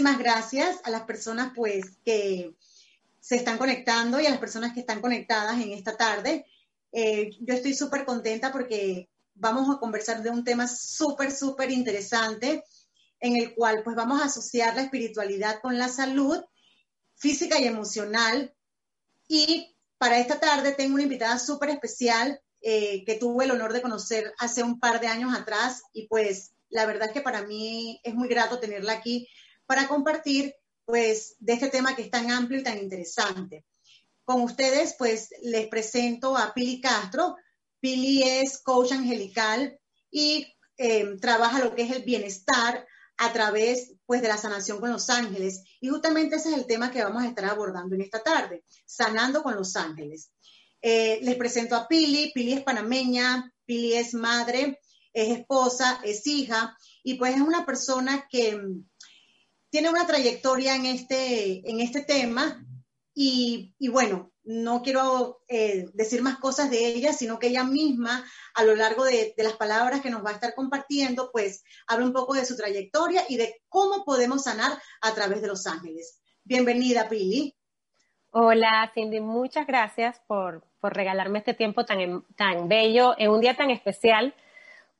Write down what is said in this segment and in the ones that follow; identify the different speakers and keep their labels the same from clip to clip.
Speaker 1: Muchísimas gracias a las personas pues que se están conectando y a las personas que están conectadas en esta tarde. Eh, yo estoy súper contenta porque vamos a conversar de un tema súper, súper interesante en el cual pues vamos a asociar la espiritualidad con la salud física y emocional. Y para esta tarde tengo una invitada súper especial eh, que tuve el honor de conocer hace un par de años atrás y pues la verdad que para mí es muy grato tenerla aquí para compartir pues de este tema que es tan amplio y tan interesante. Con ustedes pues les presento a Pili Castro. Pili es coach angelical y eh, trabaja lo que es el bienestar a través pues de la sanación con los ángeles. Y justamente ese es el tema que vamos a estar abordando en esta tarde, sanando con los ángeles. Eh, les presento a Pili. Pili es panameña, Pili es madre, es esposa, es hija, y pues es una persona que mm, tiene una trayectoria en este, en este tema. Y, bueno, no quiero eh, decir más cosas de ella, sino que ella misma, a lo largo de, de, las palabras que nos va a estar compartiendo, pues habla un poco de su trayectoria y de cómo podemos sanar a través de los ángeles. Bienvenida, Pili.
Speaker 2: Hola, Cindy, muchas gracias por, por regalarme este tiempo tan, tan bello, en un día tan especial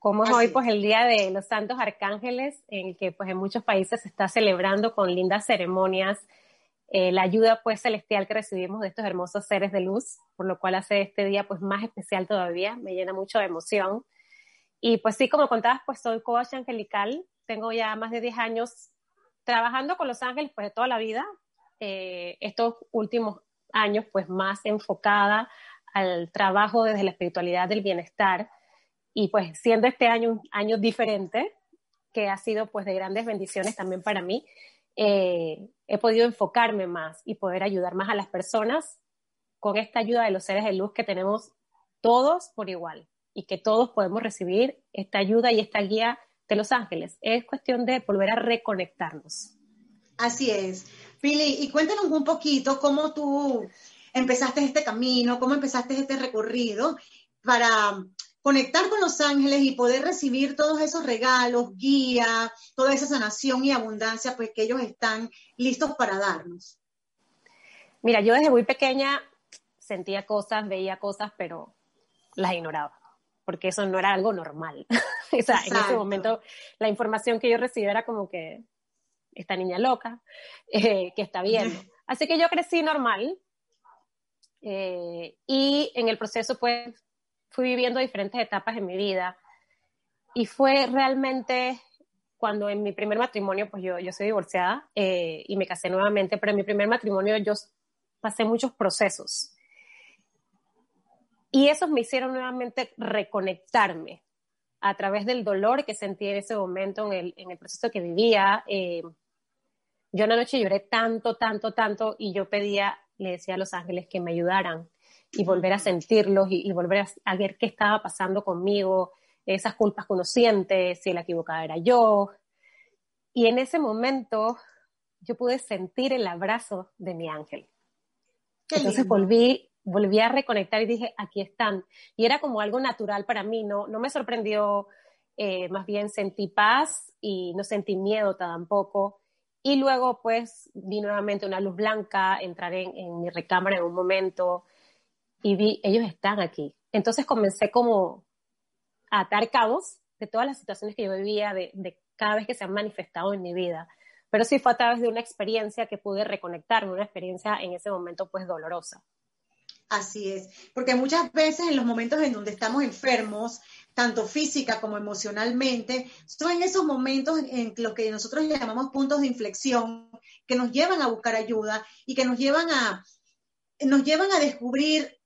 Speaker 2: como es hoy, pues el Día de los Santos Arcángeles, en el que pues en muchos países se está celebrando con lindas ceremonias eh, la ayuda pues celestial que recibimos de estos hermosos seres de luz, por lo cual hace este día pues más especial todavía, me llena mucho de emoción. Y pues sí, como contabas, pues soy coach angelical, tengo ya más de 10 años trabajando con los ángeles pues de toda la vida, eh, estos últimos años pues más enfocada al trabajo desde la espiritualidad del bienestar, y pues siendo este año un año diferente, que ha sido pues de grandes bendiciones también para mí, eh, he podido enfocarme más y poder ayudar más a las personas con esta ayuda de los seres de luz que tenemos todos por igual y que todos podemos recibir esta ayuda y esta guía de los ángeles. Es cuestión de volver a reconectarnos.
Speaker 1: Así es. Pili, y cuéntanos un poquito cómo tú empezaste este camino, cómo empezaste este recorrido para conectar con los ángeles y poder recibir todos esos regalos, guía, toda esa sanación y abundancia, pues que ellos están listos para darnos.
Speaker 2: Mira, yo desde muy pequeña sentía cosas, veía cosas, pero las ignoraba, porque eso no era algo normal. o sea, en ese momento la información que yo recibía era como que esta niña loca, eh, que está bien. Así que yo crecí normal. Eh, y en el proceso, pues, fui viviendo diferentes etapas en mi vida y fue realmente cuando en mi primer matrimonio, pues yo, yo soy divorciada eh, y me casé nuevamente, pero en mi primer matrimonio yo pasé muchos procesos. Y esos me hicieron nuevamente reconectarme a través del dolor que sentí en ese momento, en el, en el proceso que vivía. Eh, yo una noche lloré tanto, tanto, tanto y yo pedía, le decía a los ángeles que me ayudaran y volver a sentirlos y, volver a, ver qué estaba pasando conmigo, esas culpas que uno siente, si la equivocada era yo. Y en ese momento yo pude sentir el abrazo de mi ángel. Entonces volví, volví a reconectar y dije, aquí están. Y era como algo natural para mí, no, no me sorprendió, eh, más bien sentí paz y no sentí miedo tampoco. Y luego pues vi nuevamente una luz blanca, entrar en, en mi recámara en un momento, y vi, ellos están aquí. Entonces comencé como a atar cabos de todas las situaciones que yo vivía, de, de cada vez que se han manifestado en mi vida. Pero sí fue a través de una experiencia que pude reconectarme, una experiencia en ese momento pues dolorosa.
Speaker 1: Así es, porque muchas veces en los momentos en donde estamos enfermos, tanto física como emocionalmente, son esos momentos en los que nosotros llamamos puntos de inflexión, que nos llevan a buscar ayuda y que nos llevan a, nos llevan a descubrir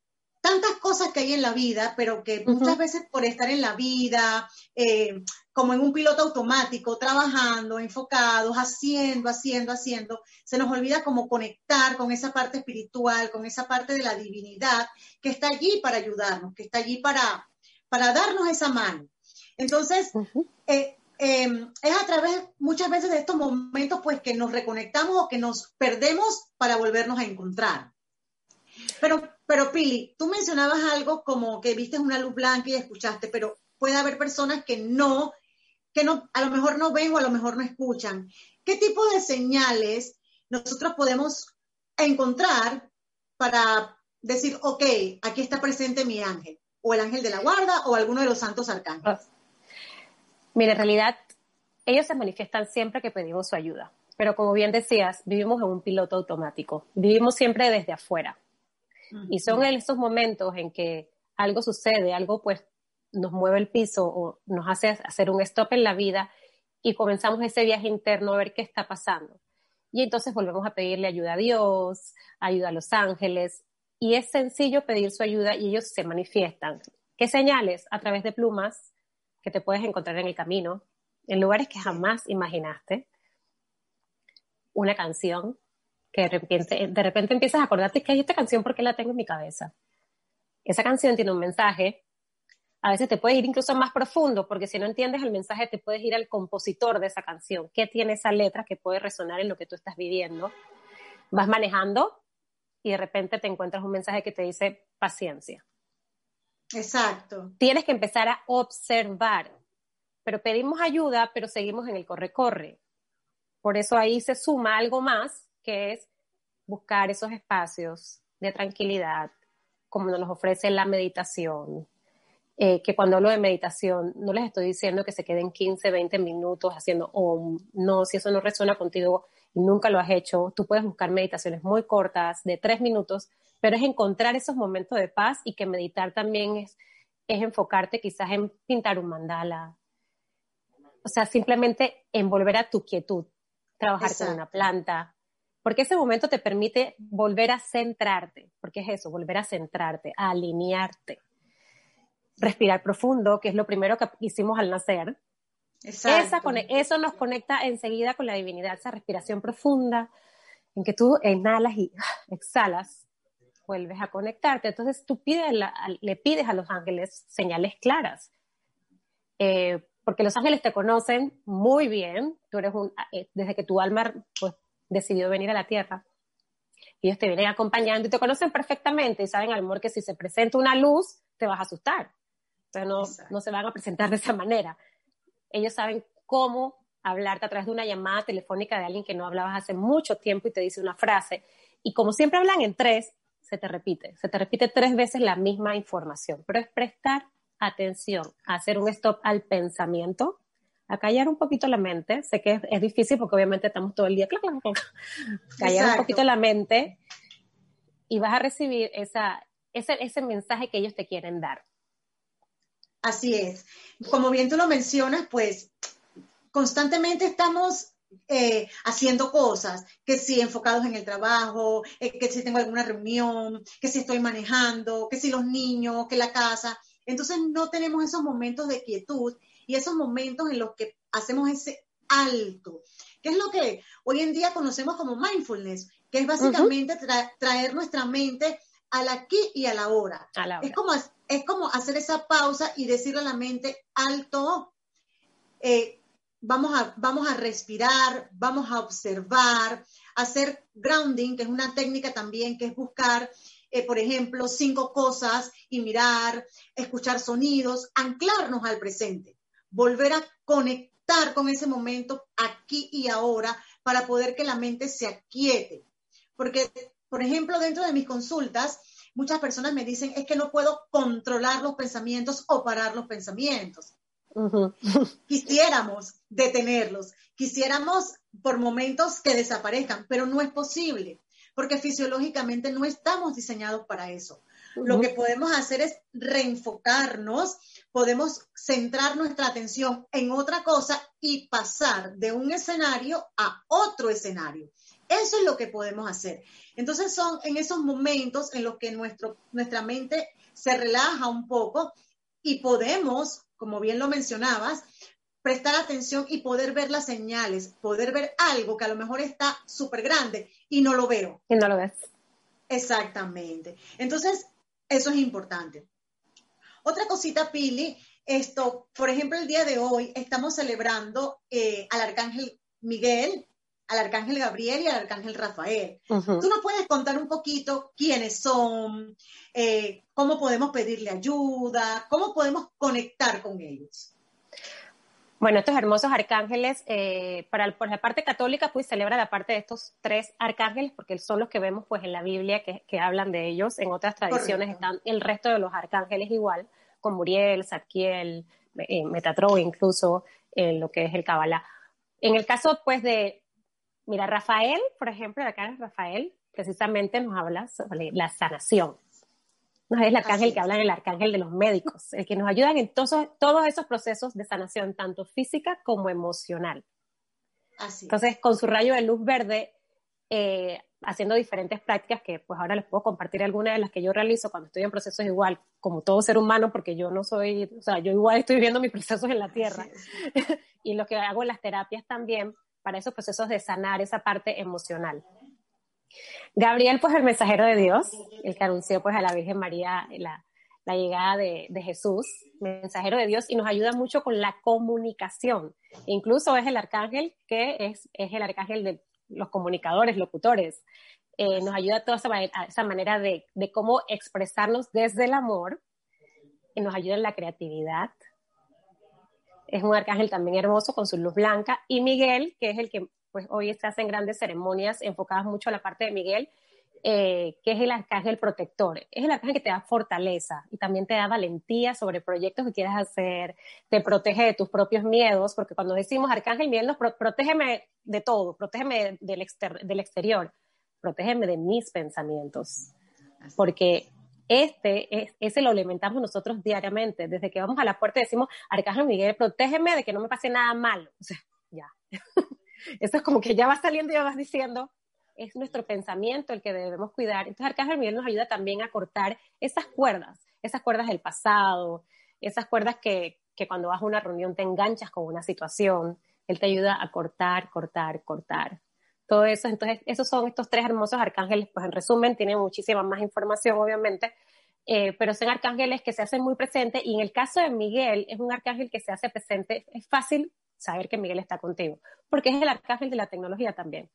Speaker 1: tantas cosas que hay en la vida, pero que muchas veces por estar en la vida, eh, como en un piloto automático, trabajando, enfocados, haciendo, haciendo, haciendo, se nos olvida como conectar con esa parte espiritual, con esa parte de la divinidad que está allí para ayudarnos, que está allí para, para darnos esa mano. Entonces, eh, em, es a través muchas veces de estos momentos pues que nos reconectamos o que nos perdemos para volvernos a encontrar. Pero, pero Pili, tú mencionabas algo como que viste una luz blanca y escuchaste, pero puede haber personas que no que no, a lo mejor no ven o a lo mejor no escuchan. ¿Qué tipo de señales nosotros podemos encontrar para decir, ok, aquí está presente mi ángel, o el ángel de la guarda, o alguno de los santos arcángeles?
Speaker 2: Mira, en realidad, ellos se manifiestan siempre que pedimos su ayuda. Pero como bien decías, vivimos en un piloto automático. Vivimos siempre desde afuera. Y son esos momentos en que algo sucede, algo pues nos mueve el piso o nos hace hacer un stop en la vida y comenzamos ese viaje interno a ver qué está pasando. Y entonces volvemos a pedirle ayuda a Dios, ayuda a los ángeles, y es sencillo pedir su ayuda y ellos se manifiestan. ¿Qué señales? A través de plumas que te puedes encontrar en el camino, en lugares que jamás imaginaste. Una canción que de repente, de repente empiezas a acordarte que hay esta canción porque la tengo en mi cabeza. Esa canción tiene un mensaje a veces te puedes ir incluso más profundo, porque si no entiendes el mensaje, te puedes ir al compositor de esa canción. ¿Qué tiene esa letra que puede resonar en lo que tú estás viviendo? Vas manejando y de repente te encuentras un mensaje que te dice paciencia.
Speaker 1: Exacto.
Speaker 2: Tienes que empezar a observar, pero pedimos ayuda, pero seguimos en el corre-corre. Por eso ahí se suma algo más, que es buscar esos espacios de tranquilidad, como nos ofrece la meditación, eh, que cuando hablo de meditación, no les estoy diciendo que se queden 15, 20 minutos haciendo om. No, si eso no resuena contigo y nunca lo has hecho, tú puedes buscar meditaciones muy cortas, de tres minutos, pero es encontrar esos momentos de paz y que meditar también es, es enfocarte quizás en pintar un mandala. O sea, simplemente en volver a tu quietud, trabajar con una planta, porque ese momento te permite volver a centrarte, porque es eso, volver a centrarte, a alinearte respirar profundo, que es lo primero que hicimos al nacer. Esa, eso nos conecta enseguida con la divinidad, esa respiración profunda en que tú inhalas y exhalas, vuelves a conectarte. Entonces tú pides le pides a los ángeles señales claras, eh, porque los ángeles te conocen muy bien, tú eres un, eh, desde que tu alma pues, decidió venir a la tierra, ellos te vienen acompañando y te conocen perfectamente y saben, al amor, que si se presenta una luz, te vas a asustar. No, no se van a presentar de esa manera. Ellos saben cómo hablarte a través de una llamada telefónica de alguien que no hablabas hace mucho tiempo y te dice una frase. Y como siempre hablan en tres, se te repite, se te repite tres veces la misma información, pero es prestar atención, hacer un stop al pensamiento, a callar un poquito la mente. Sé que es, difícil porque obviamente estamos todo el día, callar un poquito la mente y vas a recibir esa, ese, ese mensaje que ellos te quieren dar.
Speaker 1: Así es. Como bien tú lo mencionas, pues constantemente estamos eh, haciendo cosas, que si enfocados en el trabajo, eh, que si tengo alguna reunión, que si estoy manejando, que si los niños, que la casa. Entonces no tenemos esos momentos de quietud y esos momentos en los que hacemos ese alto, que es lo que hoy en día conocemos como mindfulness, que es básicamente traer nuestra mente al aquí y a la hora. Es, como, es como hacer esa pausa y decirle a la mente, alto, eh, vamos, a, vamos a respirar, vamos a observar, hacer grounding, que es una técnica también que es buscar, eh, por ejemplo, cinco cosas y mirar, escuchar sonidos, anclarnos al presente, volver a conectar con ese momento aquí y ahora para poder que la mente se aquiete. Porque por ejemplo, dentro de mis consultas, muchas personas me dicen, es que no puedo controlar los pensamientos o parar los pensamientos. Quisiéramos detenerlos, quisiéramos por momentos que desaparezcan, pero no es posible, porque fisiológicamente no estamos diseñados para eso. Lo que podemos hacer es reenfocarnos, podemos centrar nuestra atención en otra cosa y pasar de un escenario a otro escenario. Eso es lo que podemos hacer. Entonces son en esos momentos en los que nuestro, nuestra mente se relaja un poco y podemos, como bien lo mencionabas, prestar atención y poder ver las señales, poder ver algo que a lo mejor está súper grande y no lo veo.
Speaker 2: Y no lo ves.
Speaker 1: Exactamente. Entonces, eso es importante. Otra cosita, Pili, esto, por ejemplo, el día de hoy estamos celebrando eh, al arcángel Miguel, al arcángel Gabriel y al arcángel Rafael. ¿Tú nos puedes contar un poquito quiénes son, eh, cómo podemos pedirle ayuda, cómo podemos conectar con ellos?
Speaker 2: Bueno, estos hermosos arcángeles, eh, para por la parte católica, pues celebra la parte de estos tres arcángeles, porque son los que vemos pues en la Biblia que, hablan de ellos. En otras tradiciones están el resto de los arcángeles igual, con Muriel, Zadkiel, eh, Metatron, incluso en lo que es el Kabbalah. En el caso pues de, mira, Rafael, por ejemplo, el arcángel Rafael, precisamente nos habla sobre la sanación. No es el arcángel que habla el arcángel de los médicos, el que nos ayuda en todos, todos esos procesos de sanación, tanto física como emocional. Entonces, con su rayo de luz verde, eh, haciendo diferentes prácticas que pues ahora les puedo compartir algunas de las que yo realizo cuando estoy en procesos igual, como todo ser humano, porque yo no soy, o sea, yo igual estoy viviendo mis procesos en la tierra. y lo que hago en las terapias también para esos procesos de sanar esa parte emocional. Gabriel, pues el mensajero de Dios, el que anunció pues a la Virgen María la, llegada de, Jesús, mensajero de Dios, y nos ayuda mucho con la comunicación. Incluso es el arcángel que es, es el arcángel de los comunicadores, locutores. Eh, nos ayuda toda esa, esa manera de, de, cómo expresarnos desde el amor, y nos ayuda en la creatividad. Es un arcángel también hermoso con su luz blanca. Y Miguel, que es el que pues hoy se hacen grandes ceremonias enfocadas mucho a la parte de Miguel, eh, que es el arcángel protector. Es el arcángel que te da fortaleza y también te da valentía sobre proyectos que quieras hacer, te protege de tus propios miedos, porque cuando decimos arcángel Miguel, nos protégeme de todo, protégeme del, del exterior, protégeme de mis pensamientos, porque este es, ese lo alimentamos nosotros diariamente. Desde que vamos a la puerta decimos, Arcángel Miguel, protégeme de que no me pase nada malo. O sea, ya. Eso es como que ya vas saliendo y ya vas diciendo, es nuestro pensamiento el que debemos cuidar. Entonces Arcángel Miguel nos ayuda también a cortar esas cuerdas, esas cuerdas del pasado, esas cuerdas que, que cuando vas a una reunión te enganchas con una situación. Él te ayuda a cortar, cortar, cortar. Todo eso, entonces, esos son estos tres hermosos arcángeles, pues en resumen, tienen muchísima más información, obviamente, eh, pero son arcángeles que se hacen muy presentes y en el caso de Miguel es un arcángel que se hace presente, es fácil saber que Miguel está contigo, porque es el arcángel de la tecnología también.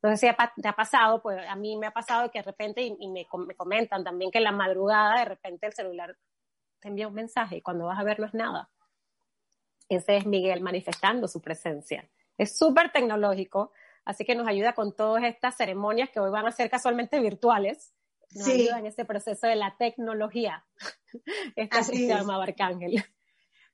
Speaker 2: Entonces, si te ha pasado, pues a mí me ha pasado que de repente, y, me, comentan también que en la madrugada de repente el celular te envía un mensaje y cuando vas a ver no es nada. Ese es Miguel manifestando su presencia. Es súper tecnológico, así que nos ayuda con todas estas ceremonias que hoy van a ser casualmente virtuales. Nos ayuda en este proceso de la tecnología. Este se llama Arcángel.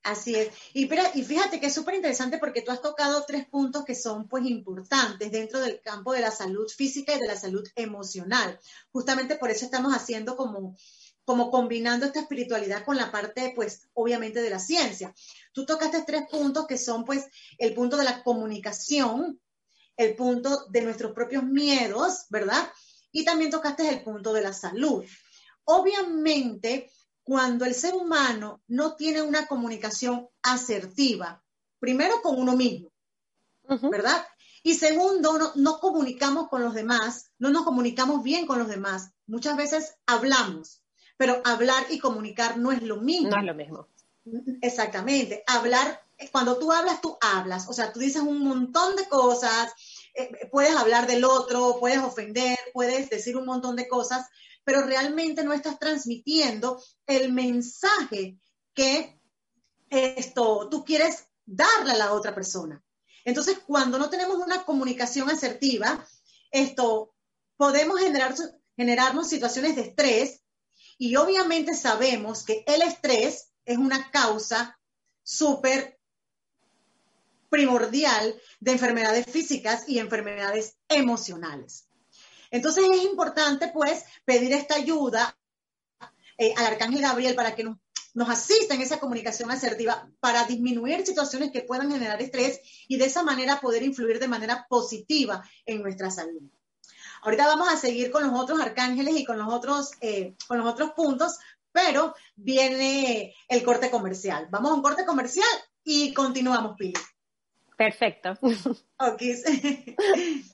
Speaker 1: Así es. Y, y fíjate que es súper interesante porque tú has tocado tres puntos que son pues importantes dentro del campo de la salud física y de la salud emocional. Justamente por eso estamos haciendo como, como combinando esta espiritualidad con la parte pues obviamente de la ciencia. Tú tocaste tres puntos que son pues el punto de la comunicación, el punto de nuestros propios miedos, ¿verdad? Y también tocaste el punto de la salud. Obviamente, cuando el ser humano no tiene una comunicación asertiva, primero con uno mismo, ¿verdad? Y segundo, no, no, comunicamos con los demás, no nos comunicamos bien con los demás. Muchas veces hablamos, pero hablar y comunicar no es lo mismo.
Speaker 2: No es lo mismo.
Speaker 1: Exactamente. Hablar, cuando tú hablas, tú hablas. O sea, tú dices un montón de cosas, eh, puedes hablar del otro, puedes ofender, puedes decir un montón de cosas, pero realmente no estás transmitiendo el mensaje que esto tú quieres darle a la otra persona. Entonces, cuando no tenemos una comunicación asertiva, esto podemos generar, generarnos situaciones de estrés y obviamente sabemos que el estrés es una causa súper primordial de enfermedades físicas y enfermedades emocionales. Entonces es importante pues pedir esta ayuda eh, al Arcángel Gabriel para que nos, nos asista en esa comunicación asertiva para disminuir situaciones que puedan generar estrés y de esa manera poder influir de manera positiva en nuestra salud. Ahorita vamos a seguir con los otros arcángeles y con los otros, eh, con los otros puntos, pero viene el corte comercial. Vamos a un corte comercial y continuamos, Pili.
Speaker 2: Perfecto.
Speaker 1: Ok.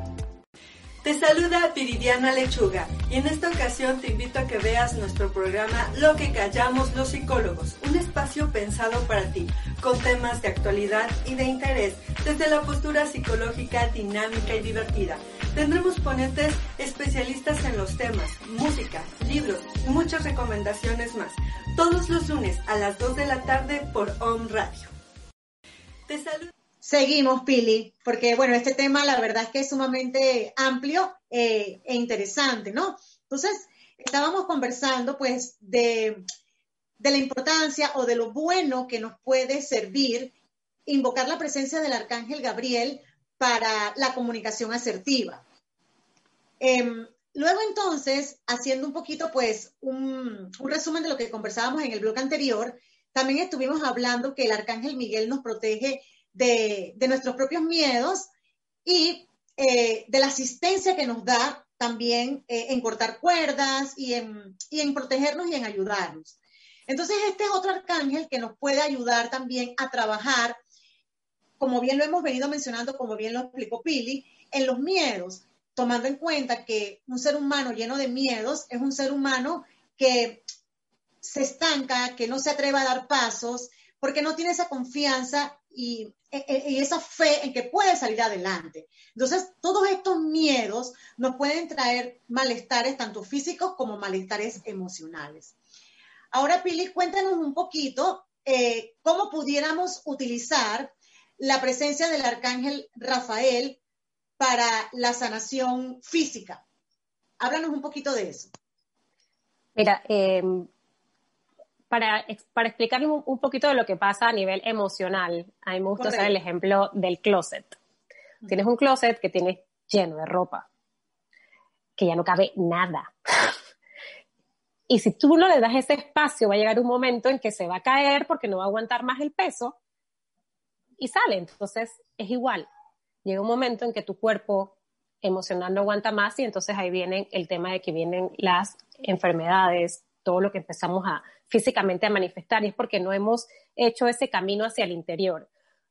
Speaker 3: Te saluda Viridiana Lechuga y en esta ocasión te invito a que veas nuestro programa Lo que callamos los psicólogos, un espacio pensado para ti, con temas de actualidad y de interés, desde la postura psicológica dinámica y divertida. Tendremos ponentes especialistas en los temas, música, libros y muchas recomendaciones más, todos los lunes a las 2 de la tarde por Home Radio. Te saluda.
Speaker 1: Seguimos, Pili, porque bueno, este tema la verdad es que es sumamente amplio eh, e interesante, ¿no? Entonces, estábamos conversando pues de, de la importancia o de lo bueno que nos puede servir invocar la presencia del arcángel Gabriel para la comunicación asertiva. Em, luego entonces, haciendo un poquito pues un, un resumen de lo que conversábamos en el blog anterior, también estuvimos hablando que el arcángel Miguel nos protege de, nuestros propios miedos y eh, de la asistencia que nos da también eh, en cortar cuerdas y en, y en protegernos y en ayudarnos. Entonces, este es otro arcángel que nos puede ayudar también a trabajar, como bien lo hemos venido mencionando, como bien lo explicó Pili, en los miedos, tomando en cuenta que un ser humano lleno de miedos es un ser humano que se estanca, que no se atreve a dar pasos, porque no tiene esa confianza y, y, esa fe en que puede salir adelante. Entonces, todos estos miedos nos pueden traer malestares tanto físicos como malestares emocionales. Ahora, Pili, cuéntanos un poquito eh, cómo pudiéramos utilizar la presencia del arcángel Rafael para la sanación física. Háblanos un poquito de eso.
Speaker 2: Mira, em, para, para explicarles un, poquito de lo que pasa a nivel emocional, a mí me gusta hacer el ejemplo del closet. Tienes un closet que tienes lleno de ropa, que ya no cabe nada. y si tú no le das ese espacio, va a llegar un momento en que se va a caer porque no va a aguantar más el peso y sale. Entonces es igual. Llega un momento en que tu cuerpo emocional no aguanta más y entonces ahí viene el tema de que vienen las enfermedades, todo lo que empezamos a físicamente a manifestar y es porque no hemos hecho ese camino hacia el interior.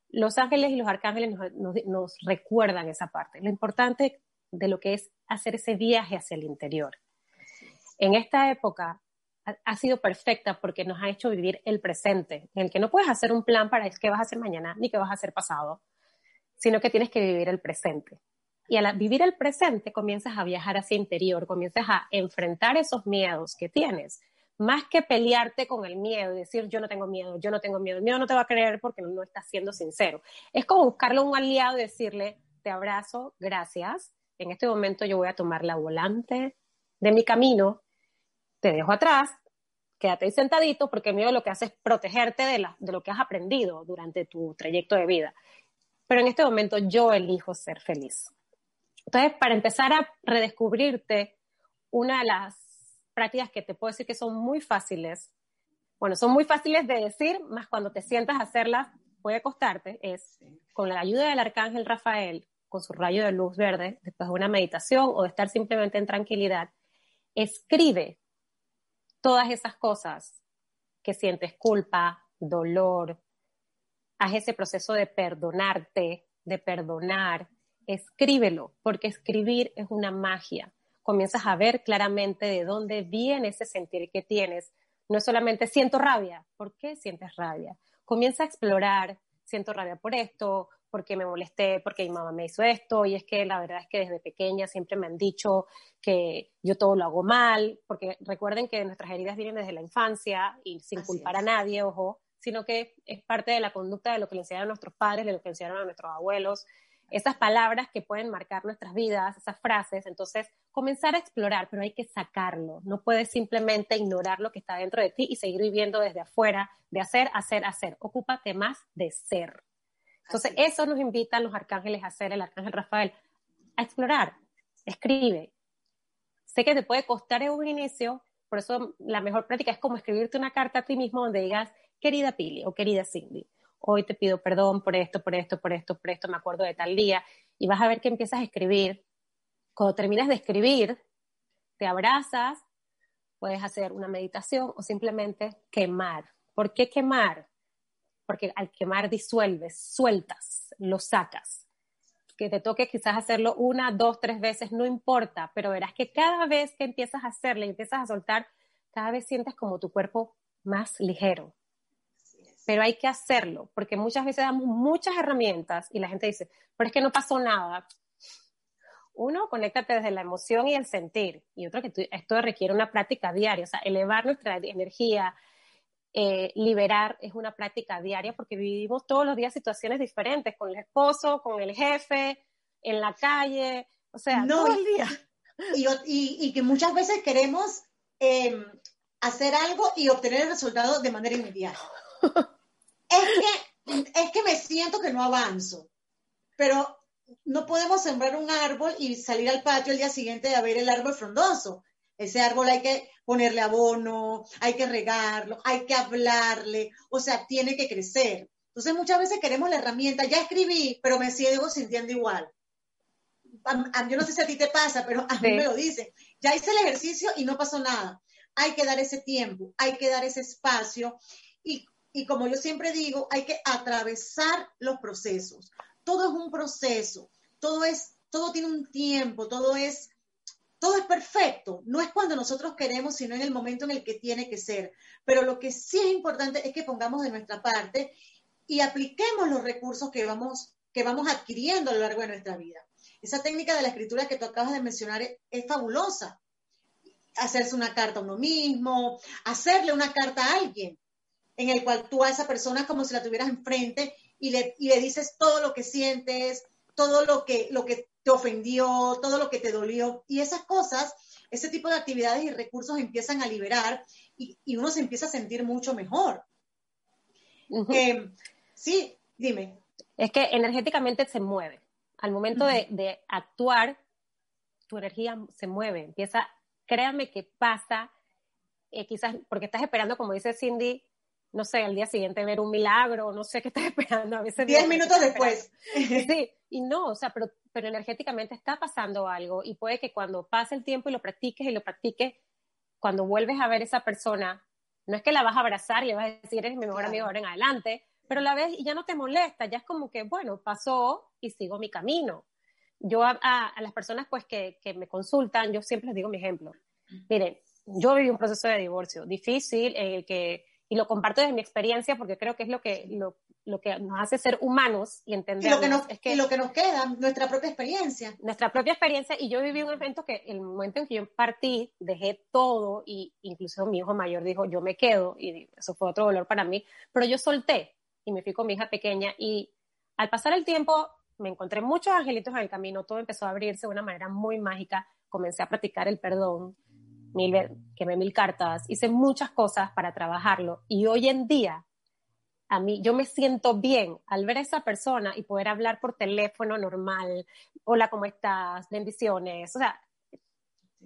Speaker 2: Los ángeles y los arcángeles nos, recuerdan esa parte, lo importante de lo que es hacer ese viaje hacia el interior. En esta época ha, sido perfecta porque nos ha hecho vivir el presente, en el que no puedes hacer un plan para qué vas a hacer mañana ni qué vas a hacer pasado, sino que tienes que vivir el presente. Y al vivir el presente comienzas a viajar hacia interior, comienzas a enfrentar esos miedos que tienes, más que pelearte con el miedo y decir yo no tengo miedo, yo no tengo miedo, el miedo no te va a creer porque no, no estás siendo sincero. Es como buscarle un aliado y decirle te abrazo, gracias, en este momento yo voy a tomar la volante de mi camino, te dejo atrás, quédate ahí sentadito porque el miedo lo que hace es protegerte de, de lo que has aprendido durante tu trayecto de vida. Pero en este momento yo elijo ser feliz. Entonces, para empezar a redescubrirte, una de las prácticas que te puedo decir que son muy fáciles, bueno, son muy fáciles de decir, más cuando te sientas a hacerlas puede costarte, es con la ayuda del arcángel Rafael, con su rayo de luz verde, después de una meditación o de estar simplemente en tranquilidad, escribe todas esas cosas que sientes culpa, dolor, haz ese proceso de perdonarte, de perdonar, escríbelo, porque escribir es una magia. Comienzas a ver claramente de dónde viene ese sentir que tienes. No es solamente siento rabia, ¿por qué sientes rabia? Comienza a explorar, siento rabia por esto, porque me molesté, porque mi mamá me hizo esto, y es que la verdad es que desde pequeña siempre me han dicho que yo todo lo hago mal, porque recuerden que nuestras heridas vienen desde la infancia y sin culpar a nadie, ojo, sino que es parte de la conducta de lo que le enseñaron a nuestros padres, de lo que le enseñaron a nuestros abuelos, esas palabras que pueden marcar nuestras vidas, esas frases. Entonces, comenzar a explorar, pero hay que sacarlo. No puedes simplemente ignorar lo que está dentro de ti y seguir viviendo desde afuera, de hacer, hacer, hacer. Ocúpate más de ser. Entonces, eso nos invitan los arcángeles a hacer, el arcángel Rafael, a explorar. Escribe. Sé que te puede costar en un inicio, por eso la mejor práctica es como escribirte una carta a ti mismo donde digas, querida Pili o querida Cindy, hoy te pido perdón por esto, por esto, por esto, por esto, me acuerdo de tal día, y vas a ver que empiezas a escribir. Cuando terminas de escribir, te abrazas, puedes hacer una meditación o simplemente quemar. ¿Por qué quemar? Porque al quemar disuelves, sueltas, lo sacas. Que te toque quizás hacerlo una, dos, tres veces, no importa, pero verás que cada vez que empiezas a hacerlo y empiezas a soltar, cada vez sientes como tu cuerpo más ligero, pero hay que hacerlo, porque muchas veces damos muchas herramientas y la gente dice, pero es que no pasó nada. Uno, conéctate desde la emoción y el sentir, y otro, que esto requiere una práctica diaria, o sea, elevar nuestra energía, eh, liberar es una práctica diaria porque vivimos todos los días situaciones diferentes con el esposo, con el jefe, en la calle, o sea, todo el día.
Speaker 1: Y, que muchas veces queremos em, hacer algo y obtener el resultado de manera inmediata es que, es que me siento que no avanzo, pero no podemos sembrar un árbol y salir al patio el día siguiente a ver el árbol frondoso. Ese árbol hay que ponerle abono, hay que regarlo, hay que hablarle, o sea, tiene que crecer. Entonces muchas veces queremos la herramienta, ya escribí, pero me sigo sintiendo igual. yo no sé si a ti te pasa, pero a mí me lo dicen. Ya hice el ejercicio y no pasó nada. Hay que dar ese tiempo, hay que dar ese espacio. Y y como yo siempre digo, hay que atravesar los procesos. Todo es un proceso, todo es, todo tiene un tiempo, todo es, todo es perfecto. No es cuando nosotros queremos, sino en el momento en el que tiene que ser. Pero lo que sí es importante es que pongamos de nuestra parte y apliquemos los recursos que vamos, que vamos adquiriendo a lo largo de nuestra vida. Esa técnica de la escritura que tú acabas de mencionar es, es fabulosa. Hacerse una carta a uno mismo, hacerle una carta a alguien en el cual tú a esa persona como si la tuvieras enfrente y le, y le dices todo lo que sientes, todo lo que, lo que te ofendió, todo lo que te dolió. Y esas cosas ese tipo de actividades y recursos empiezan a liberar y, uno se empieza a sentir mucho mejor. Eh, sí, dime.
Speaker 2: Es que energéticamente se mueve. Al momento de, actuar, tu energía se mueve, empieza, créame que pasa, eh, quizás porque estás esperando, como dice Cindy, no sé, al día siguiente ver un milagro, no sé qué estás esperando a veces.
Speaker 1: Diez minutos después.
Speaker 2: Sí, y no, o sea, pero, pero energéticamente está pasando algo y puede que cuando pase el tiempo y lo practiques y lo practiques, cuando vuelves a ver esa persona, no es que la vas a abrazar y le vas a decir, eres mi mejor amigo ahora en adelante, pero la ves y ya no te molesta, ya es como que, bueno, pasó y sigo mi camino. Yo a, a, las personas pues que, que me consultan, yo siempre les digo mi ejemplo. Miren, yo viví un proceso de divorcio difícil, en el que y lo comparto desde mi experiencia porque creo que es lo que, lo, lo que nos hace ser humanos y entender.
Speaker 1: Y lo que nos, es que, lo que nos queda, nuestra propia experiencia.
Speaker 2: Nuestra propia experiencia, y yo viví un evento que el momento en que yo partí, dejé todo, y incluso mi hijo mayor dijo, yo me quedo, y eso fue otro dolor para mí, pero yo solté y me fui con mi hija pequeña, y al pasar el tiempo me encontré muchos angelitos en el camino, todo empezó a abrirse de una manera muy mágica, comencé a practicar el perdón, mil, quemé mil cartas, hice muchas cosas para trabajarlo y hoy en día a mí yo me siento bien al ver a esa persona y poder hablar por teléfono normal, hola, ¿cómo estás? Bendiciones. O sea,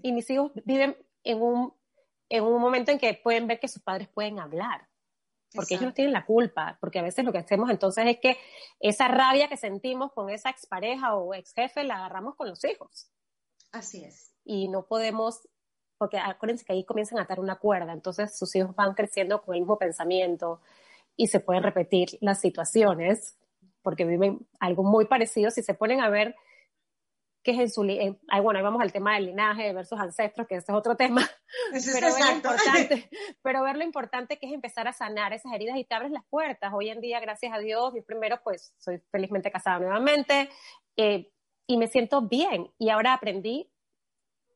Speaker 2: y mis hijos viven en un, en un momento en que pueden ver que sus padres pueden hablar, porque ellos no tienen la culpa, porque a veces lo que hacemos entonces es que esa rabia que sentimos con esa expareja o ex jefe la agarramos con los hijos.
Speaker 1: Así es.
Speaker 2: Y no podemos porque acuérdense que ahí comienzan a atar una cuerda, entonces sus hijos van creciendo con el mismo pensamiento y se pueden repetir las situaciones porque viven algo muy parecido. Si se ponen a ver qué es en su... bueno, ahí vamos al tema del linaje versus ancestros, que ese es otro tema. pero, ver lo importante, pero ver lo importante que es empezar a sanar esas heridas y te abres las puertas. Hoy en día, gracias a Dios, yo primero pues soy felizmente casada nuevamente eh, y me siento bien. Y ahora aprendí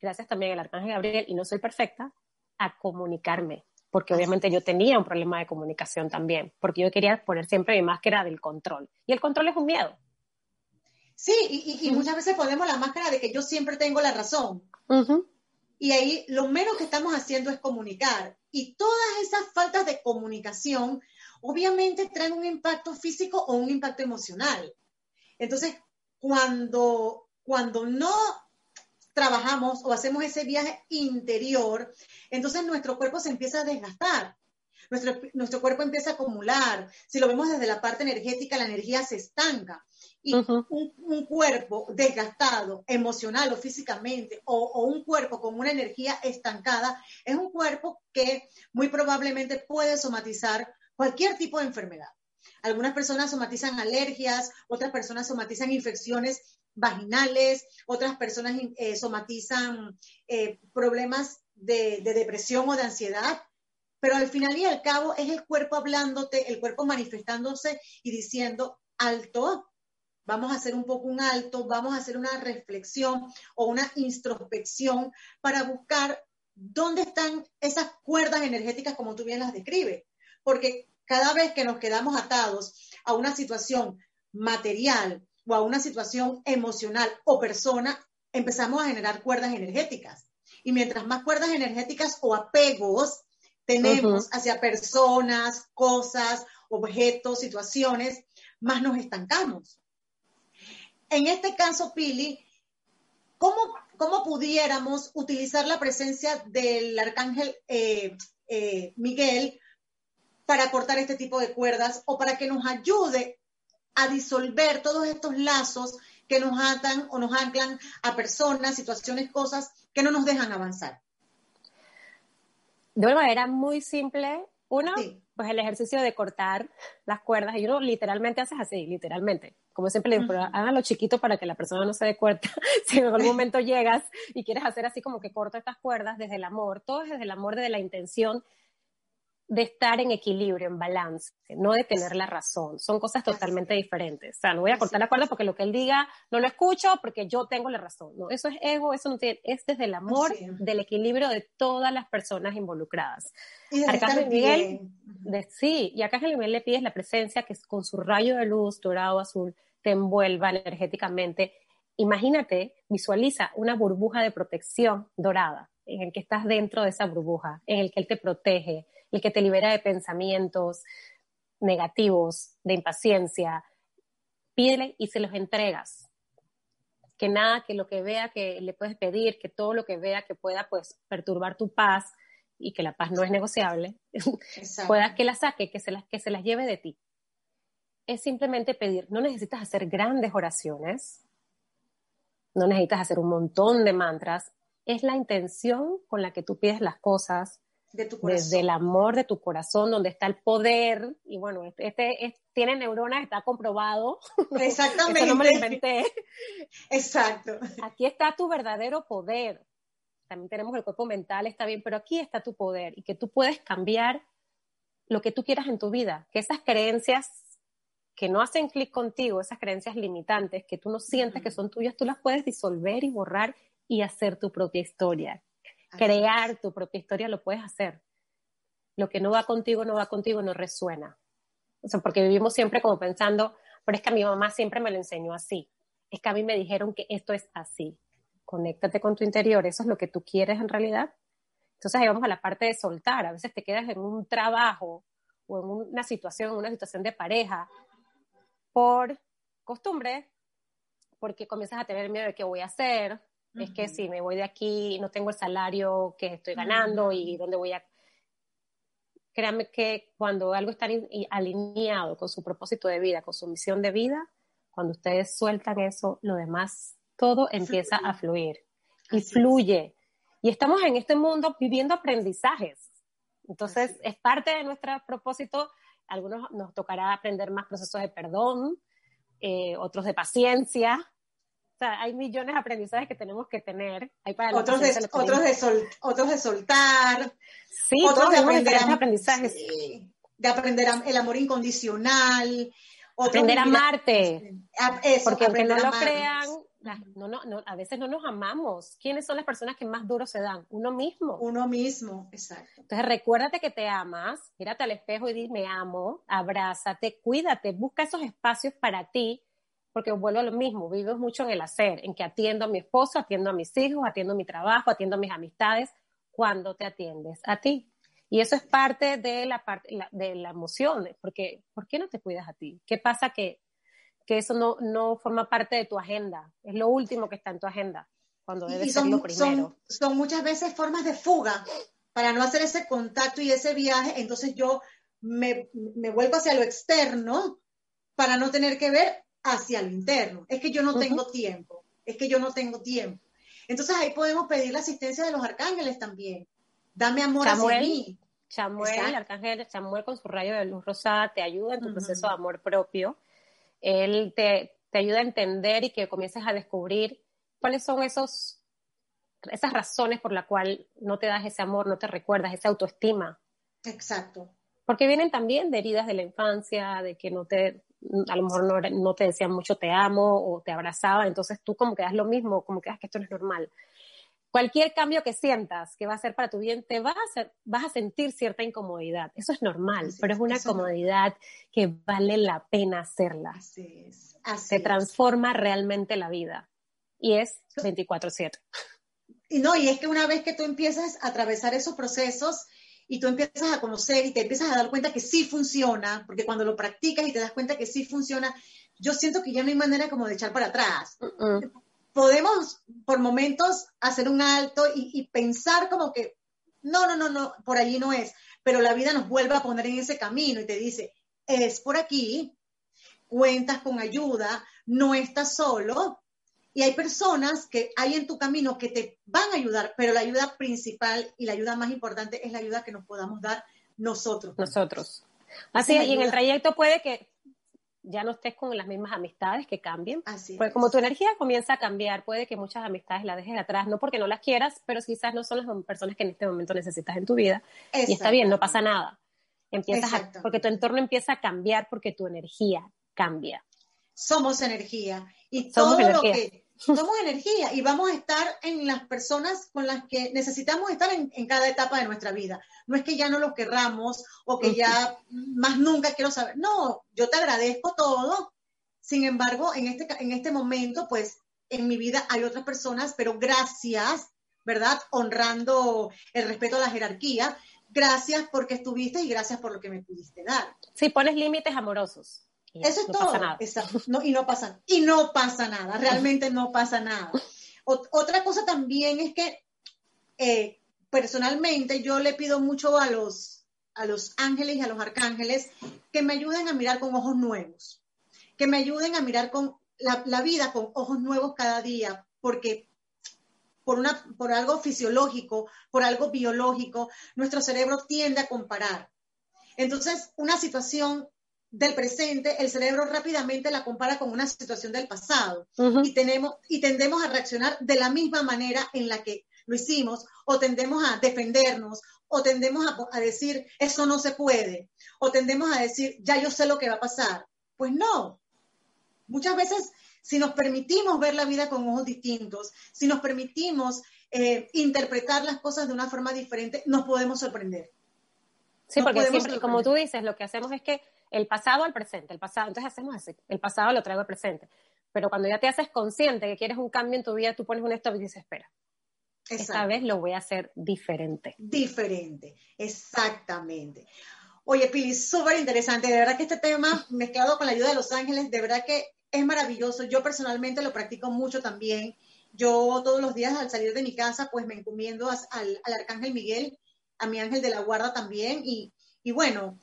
Speaker 2: gracias también al Arcángel Gabriel, y no soy perfecta, a comunicarme, porque obviamente yo tenía un problema de comunicación también, porque yo quería poner siempre mi máscara del control. Y el control es un miedo.
Speaker 1: Sí, y, muchas veces ponemos la máscara de que yo siempre tengo la razón. Y ahí lo menos que estamos haciendo es comunicar. Y todas esas faltas de comunicación obviamente traen un impacto físico o un impacto emocional. Entonces, cuando, cuando no trabajamos o hacemos ese viaje interior, entonces nuestro cuerpo se empieza a desgastar. Nuestro, nuestro cuerpo empieza a acumular. Si lo vemos desde la parte energética, la energía se estanca. Y un, cuerpo desgastado, emocional o físicamente, o, o, un cuerpo con una energía estancada, es un cuerpo que muy probablemente puede somatizar cualquier tipo de enfermedad. Algunas personas somatizan alergias, otras personas somatizan infecciones vaginales, otras personas eh, somatizan eh, problemas de, depresión o de ansiedad, pero al final y al cabo es el cuerpo hablándote, el cuerpo manifestándose y diciendo alto, vamos a hacer un poco un alto, vamos a hacer una reflexión o una introspección para buscar dónde están esas cuerdas energéticas como tú bien las describes, porque cada vez que nos quedamos atados a una situación material, o a una situación emocional o persona, empezamos a generar cuerdas energéticas. Y mientras más cuerdas energéticas o apegos tenemos hacia personas, cosas, objetos, situaciones, más nos estancamos. En este caso, Pili, ¿cómo, cómo pudiéramos utilizar la presencia del arcángel eh, eh, Miguel para cortar este tipo de cuerdas o para que nos ayude a disolver todos estos lazos que nos atan o nos anclan a personas, situaciones, cosas que no nos dejan avanzar.
Speaker 2: De una manera muy simple, uno, pues el ejercicio de cortar las cuerdas, y uno literalmente haces así, literalmente. Como siempre le digo, uh háganlo chiquito para que la persona no se dé cuenta. si en algún momento llegas y quieres hacer así como que corto estas cuerdas desde el amor, todo es desde el amor, desde la intención de estar en equilibrio, en balance, no de tener la razón. Son cosas totalmente diferentes. O sea, no voy a cortar la cuerda porque lo que él diga no lo escucho porque yo tengo la razón. No, eso es ego, eso no tiene, es desde el amor, del equilibrio de todas las personas involucradas.
Speaker 1: Y Arcángel Miguel,
Speaker 2: sí, y Arcángel Miguel le pides la presencia que con su rayo de luz dorado azul te envuelva energéticamente. Imagínate, visualiza una burbuja de protección dorada en el que estás dentro de esa burbuja, en el que Él te protege, el que te libera de pensamientos negativos, de impaciencia. Pídele y se los entregas. Que nada, que lo que vea que le puedes pedir, que todo lo que vea que pueda pues perturbar tu paz y que la paz no es negociable, pueda que la saque, que se las, que se las lleve de ti. Es simplemente pedir, no necesitas hacer grandes oraciones, no necesitas hacer un montón de mantras, es la intención con la que tú pides las cosas, desde el amor de tu corazón, donde está el poder, y bueno, este, este tiene neuronas, está comprobado.
Speaker 1: Exactamente.
Speaker 2: no me lo inventé.
Speaker 1: Exacto.
Speaker 2: Aquí está tu verdadero poder. También tenemos el cuerpo mental, está bien, pero aquí está tu poder y que tú puedes cambiar lo que tú quieras en tu vida, que esas creencias que no hacen clic contigo, esas creencias limitantes que tú no sientes que son tuyas, tú las puedes disolver y borrar y hacer tu propia historia. Crear tu propia historia lo puedes hacer. Lo que no va contigo, no va contigo, no resuena. O sea, porque vivimos siempre como pensando, pero es que a mi mamá siempre me lo enseñó así. Es que a mí me dijeron que esto es así. Conéctate con tu interior, eso es lo que tú quieres en realidad. Entonces ahí vamos a la parte de soltar. A veces te quedas en un trabajo o en una situación, en una situación de pareja, por costumbre, porque comienzas a tener miedo de qué voy a hacer, es que si me voy de aquí no tengo el salario que estoy ganando y dónde voy a... Créanme que cuando algo está alineado con su propósito de vida, con su misión de vida, cuando ustedes sueltan eso, lo demás, todo empieza a fluir y fluye. Y estamos en este mundo viviendo aprendizajes. Entonces, es parte de nuestro propósito algunos nos tocará aprender más procesos de perdón, eh, otros de paciencia. O sea, hay millones de aprendizajes que tenemos que tener. Hay para
Speaker 1: otros, de, otros, de otros de soltar.
Speaker 2: Sí,
Speaker 1: otros
Speaker 2: de aprender aprendizajes.
Speaker 1: de aprender el amor incondicional.
Speaker 2: Aprender a amarte. porque aunque no lo crean, no, no, no, a veces no nos amamos. ¿Quiénes son las personas que más duro se dan? Uno mismo.
Speaker 1: Uno mismo, exacto.
Speaker 2: Entonces recuérdate que te amas, mírate al espejo y di me amo, abrázate, cuídate, busca esos espacios para ti, porque vuelvo a lo mismo, vivo mucho en el hacer, en que atiendo a mi esposo, atiendo a mis hijos, atiendo a mi trabajo, atiendo a mis amistades, cuando te atiendes a ti. Y eso es parte de la, parte, de la emoción, porque ¿por qué no te cuidas a ti? ¿Qué pasa que que eso no, no forma parte de tu agenda, es lo último que está en tu agenda, cuando debe ser lo primero.
Speaker 1: Son, muchas veces formas de fuga para no hacer ese contacto y ese viaje, entonces yo me, me vuelvo hacia lo externo para no tener que ver hacia lo interno. Es que yo no tengo tiempo, es que yo no tengo tiempo. Entonces ahí podemos pedir la asistencia de los arcángeles también. Dame amor a mí.
Speaker 2: Samuel, el arcángel Samuel con su rayo de luz rosada te ayuda en tu proceso de amor propio él te, ayuda a entender y que comiences a descubrir cuáles son esos, esas razones por las cuales no te das ese amor, no te recuerdas, esa autoestima.
Speaker 1: Exacto.
Speaker 2: Porque vienen también de heridas de la infancia, de que no te, a lo mejor no, no te decían mucho te amo o te abrazaban, entonces tú como que das lo mismo, como que das ah, que esto no es normal cualquier cambio que sientas que va a ser para tu bien, te vas a, vas a sentir cierta incomodidad. Eso es normal, pero es una comodidad que vale la pena hacerla.
Speaker 1: Así es.
Speaker 2: Se transforma realmente la vida. Y es 24/7.
Speaker 1: Y no, y es que una vez que tú empiezas a atravesar esos procesos y tú empiezas a conocer y te empiezas a dar cuenta que sí funciona, porque cuando lo practicas y te das cuenta que sí funciona, yo siento que ya no hay manera como de echar para atrás podemos por momentos hacer un alto y, pensar como que, no, no, no, no, por allí no es, pero la vida nos vuelve a poner en ese camino y te dice, es por aquí, cuentas con ayuda, no estás solo. Y hay personas que hay en tu camino que te van a ayudar, pero la ayuda principal y la ayuda más importante es la ayuda que nos podamos dar nosotros.
Speaker 2: Nosotros. Así, y en el trayecto puede que ya no estés con las mismas amistades que cambien. Así porque como tu energía comienza a cambiar, puede que muchas amistades las dejes atrás, no porque no las quieras, pero quizás no son las personas que en este momento necesitas en tu vida. Y está bien, no pasa nada. Empiezas porque tu entorno empieza a cambiar porque tu energía cambia.
Speaker 1: Somos energía. Y todo lo que somos energía y vamos a estar en las personas con las que necesitamos estar en, cada etapa de nuestra vida. No es que ya no lo querramos o que ya más nunca quiero saber. No, yo te agradezco todo. Sin embargo, en este, en este momento, pues en mi vida hay otras personas, pero gracias, ¿verdad? Honrando el respeto a la jerarquía. Gracias porque estuviste y gracias por lo que me pudiste dar.
Speaker 2: Sí, pones límites amorosos.
Speaker 1: Eso es todo. No, y no pasa, y no pasa nada, realmente no pasa nada. otra cosa también es que eh, personalmente yo le pido mucho a los, a los ángeles y a los arcángeles que me ayuden a mirar con ojos nuevos, que me ayuden a mirar con la, la vida con ojos nuevos cada día, porque por, una, por algo fisiológico, por algo biológico, nuestro cerebro tiende a comparar. Entonces, una situación del presente, el cerebro rápidamente la compara con una situación del pasado y, tenemos, y tendemos a reaccionar de la misma manera en la que lo hicimos o tendemos a defendernos o tendemos a, a decir eso no se puede o tendemos a decir ya yo sé lo que va a pasar. Pues no. Muchas veces si nos permitimos ver la vida con ojos distintos, si nos permitimos eh, interpretar las cosas de una forma diferente, nos podemos sorprender.
Speaker 2: Sí, porque siempre, como tú dices, lo que hacemos es que el pasado al presente, el pasado, entonces hacemos así, el pasado lo traigo al presente. Pero cuando ya te haces consciente que quieres un cambio en tu vida, tú pones un stop y dices, espera, esta vez lo voy a hacer diferente.
Speaker 1: Diferente, exactamente. Oye, Pili, súper interesante. De verdad que este tema, mezclado con la ayuda de los ángeles, de verdad que es maravilloso. Yo personalmente lo practico mucho también. Yo todos los días al salir de mi casa, pues me encomiendo al, Arcángel Miguel, a mi ángel de la guarda también. Y, y bueno,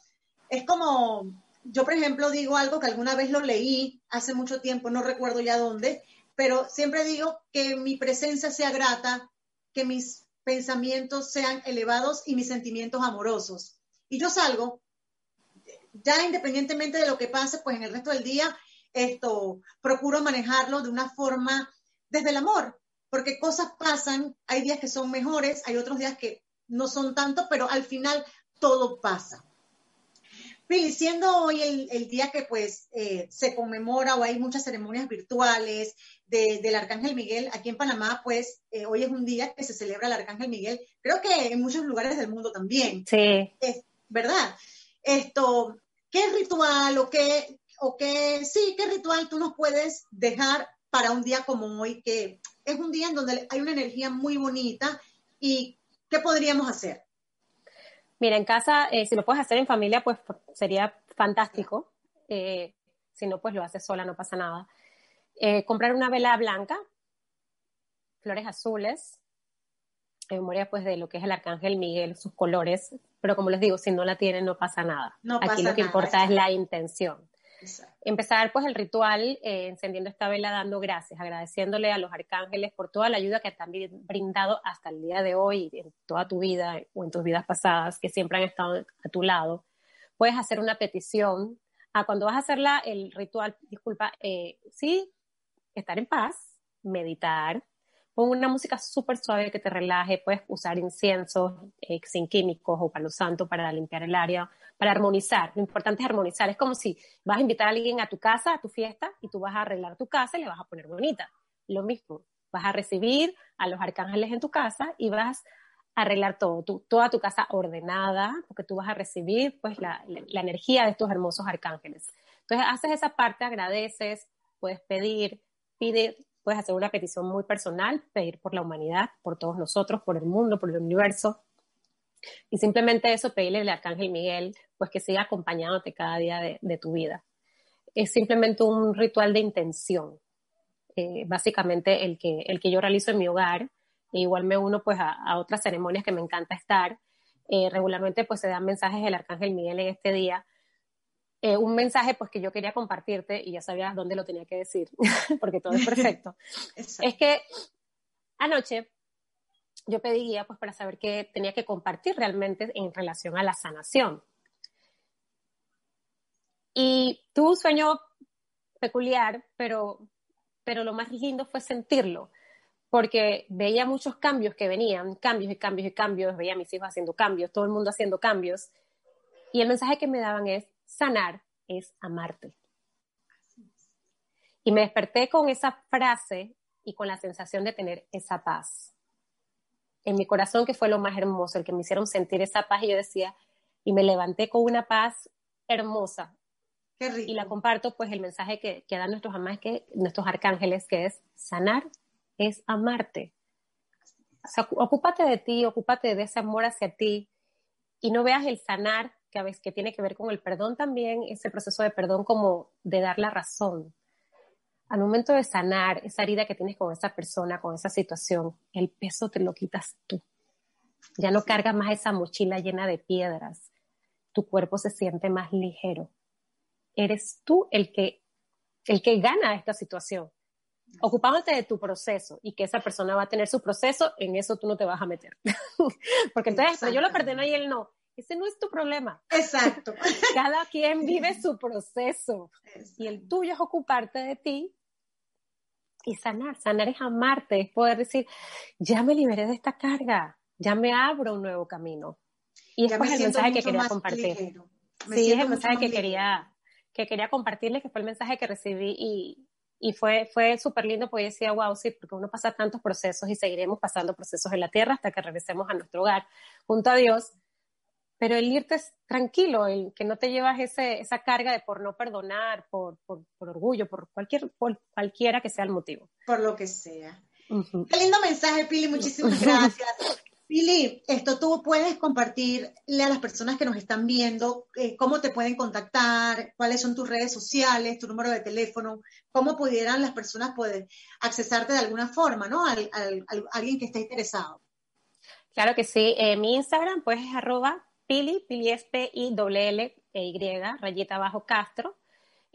Speaker 1: es como, yo por ejemplo digo algo que alguna vez lo leí hace mucho tiempo, no recuerdo ya dónde, pero siempre digo que mi presencia sea grata, que mis pensamientos sean elevados y mis sentimientos amorosos. Y yo salgo, ya independientemente de lo que pase, pues en el resto del día, esto, procuro manejarlo de una forma desde el amor, porque cosas pasan, hay días que son mejores, hay otros días que no son tanto, pero al final todo pasa. Pili, siendo hoy el, día que pues eh, se conmemora o hay muchas ceremonias virtuales del Arcángel Miguel, aquí en Panamá pues eh, hoy es un día que se celebra el Arcángel Miguel, creo que en muchos lugares del mundo también.
Speaker 2: Sí.
Speaker 1: Es, ¿Verdad? Esto, ¿qué ritual o qué, o qué, sí, qué ritual tú nos puedes dejar para un día como hoy, que es un día en donde hay una energía muy bonita y qué podríamos hacer?
Speaker 2: Mira, en casa, eh, si lo puedes hacer en familia, pues sería fantástico. Eh, si no, pues lo haces sola, no pasa nada. Eh, comprar una vela blanca, flores azules, en memoria pues de lo que es el arcángel Miguel, sus colores, pero como les digo, si no la tienen no pasa nada. Aquí lo que importa es la intención. Empezar pues el ritual eh, encendiendo esta vela dando gracias, agradeciéndole a los arcángeles por toda la ayuda que te han brindado hasta el día de hoy, en toda tu vida o en tus vidas pasadas, que siempre han estado a tu lado. Puedes hacer una petición. a cuando vas a hacer el ritual, disculpa, eh, sí, estar en paz, meditar, Pon una música súper suave que te relaje, puedes usar inciensos eh, sin químicos o palo santo para limpiar el área, para armonizar. Lo importante es armonizar. Es como si vas a invitar a alguien a tu casa, a tu fiesta, y tú vas a arreglar tu casa y le vas a poner bonita. Lo mismo, vas a recibir a los arcángeles en tu casa y vas a arreglar todo, toda tu casa ordenada, porque tú vas a recibir pues la, la energía de estos hermosos arcángeles. Entonces haces esa parte, agradeces, puedes pedir, pide puedes hacer una petición muy personal, pedir por la humanidad, por todos nosotros, por el mundo, por el universo. Y simplemente eso, pedirle al Arcángel Miguel, pues que siga acompañándote cada día de, tu vida. Es simplemente un ritual de intención, eh, básicamente el que, el que yo realizo en mi hogar. E igual me uno pues a, otras ceremonias que me encanta estar. Eh, regularmente pues se dan mensajes del Arcángel Miguel en este día eh, un mensaje pues que yo quería compartirte y ya sabías dónde lo tenía que decir, porque todo es perfecto. es que anoche yo pedí guía pues para saber qué tenía que compartir realmente en relación a la sanación. Y tuve un sueño peculiar, pero, pero lo más lindo fue sentirlo, porque veía muchos cambios que venían, cambios y cambios y cambios, veía a mis hijos haciendo cambios, todo el mundo haciendo cambios, y el mensaje que me daban es, sanar es amarte. Y me desperté con esa frase y con la sensación de tener esa paz. En mi corazón, que fue lo más hermoso, el que me hicieron sentir esa paz, y yo decía, y me levanté con una paz hermosa.
Speaker 1: Qué rico.
Speaker 2: Y la comparto, pues el mensaje que, que dan nuestros que, nuestros arcángeles, que es sanar es amarte. o sea, ocúpate de ti, ocúpate de ese amor hacia ti y no veas el sanar, que a veces que tiene que ver con el perdón también, ese proceso de perdón como de dar la razón. Al momento de sanar esa herida que tienes con esa persona, con esa situación, el peso te lo quitas tú. Ya no cargas más esa mochila llena de piedras. Tu cuerpo se siente más ligero. Eres tú el que, el que gana esta situación ocupándote de tu proceso y que esa persona va a tener su proceso, en eso tú no te vas a meter. Porque entonces, yo lo perdono y él no. Ese no es tu problema.
Speaker 1: Exacto.
Speaker 2: Cada quien vive su proceso. Y el tuyo es ocuparte de ti y sanar. Sanar es amarte, es poder decir, ya me liberé de esta carga, ya me abro un nuevo camino. Y es el mensaje que quería compartir. Sí, es el mensaje que quería, que quería compartirles, que fue el mensaje que recibí y, y fue, fue súper lindo porque decía, wow, sí, porque uno pasa tantos procesos y seguiremos pasando procesos en la tierra hasta que regresemos a nuestro hogar junto a Dios. Pero el irte tranquilo, el que no te llevas ese, esa carga de por no perdonar, por, por, por orgullo, por, cualquier, por cualquiera que sea el motivo.
Speaker 1: Por lo que sea. Qué lindo mensaje, Pili, muchísimas gracias. Pili, esto tú puedes compartirle a las personas que nos están viendo eh, cómo te pueden contactar, cuáles son tus redes sociales, tu número de teléfono, cómo pudieran las personas poder accesarte de alguna forma, ¿no? Al, alguien que esté interesado.
Speaker 2: Claro que sí. Eh, mi Instagram, pues, es arroba pili, pili es P I L L E Y, rayita abajo Castro.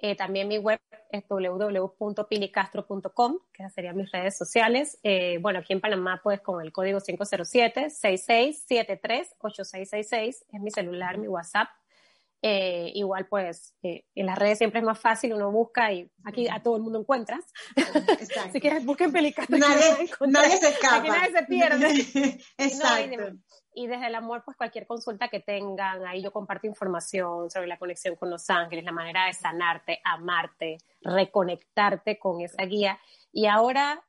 Speaker 2: Eh, también mi web es www.pilicastro.com, que serían mis redes sociales. Eh, bueno, aquí en Panamá, pues con el código 507-6673-8666, es mi celular, mi WhatsApp. Eh, igual, pues, en las redes siempre es más fácil, uno busca y aquí a todo el mundo encuentras. si quieres, busquen Pelicastro.
Speaker 1: Nadie, nadie se escapa.
Speaker 2: Aquí nadie se pierde.
Speaker 1: Exacto
Speaker 2: y desde el amor, pues cualquier consulta que tengan, ahí yo comparto información sobre la conexión con los ángeles, la manera de sanarte, amarte, reconectarte con esa guía. Y ahora,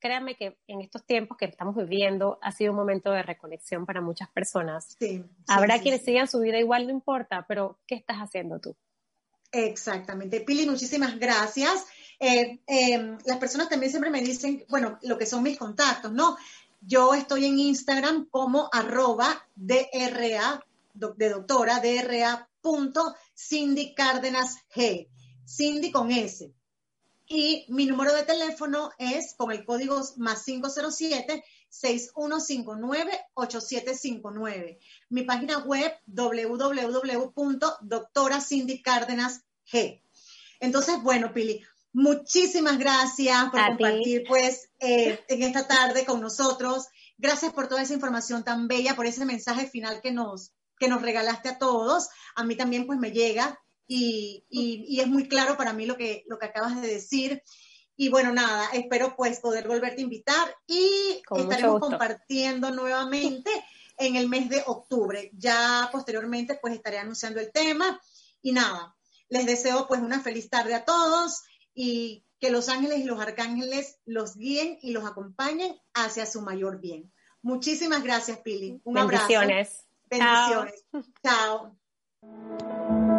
Speaker 2: créanme que en estos tiempos que estamos viviendo ha sido un momento de reconexión para muchas personas.
Speaker 1: Sí,
Speaker 2: Habrá quienes sigan su vida igual, no importa, pero ¿qué estás haciendo tú?
Speaker 1: Exactamente. Pili, muchísimas gracias. Eh, eh, las personas también siempre me dicen, bueno, lo que son mis contactos, ¿no? Yo estoy en Instagram como arroba DRA, de doctora, DRA Cindy Cárdenas G, Cindy con S. Y mi número de teléfono es con el código más 507-6159-8759. Mi página web G. Entonces, bueno, Pili, Muchísimas gracias por compartir, pues, eh, en esta tarde con nosotros. Gracias por toda esa información tan bella, por ese mensaje final que nos, que nos regalaste a todos. A mí también, pues, me llega y, y, es muy claro para mí lo que, lo que acabas de decir. Y bueno, nada, espero pues poder volverte a invitar y estaremos compartiendo nuevamente en el mes de octubre. Ya posteriormente pues estaré anunciando el tema y nada, les deseo pues una feliz tarde a todos y que los ángeles y los arcángeles los guíen y los acompañen hacia su mayor bien. Muchísimas gracias, Pili. Un
Speaker 2: Bendiciones.
Speaker 1: abrazo. Bendiciones. Chao.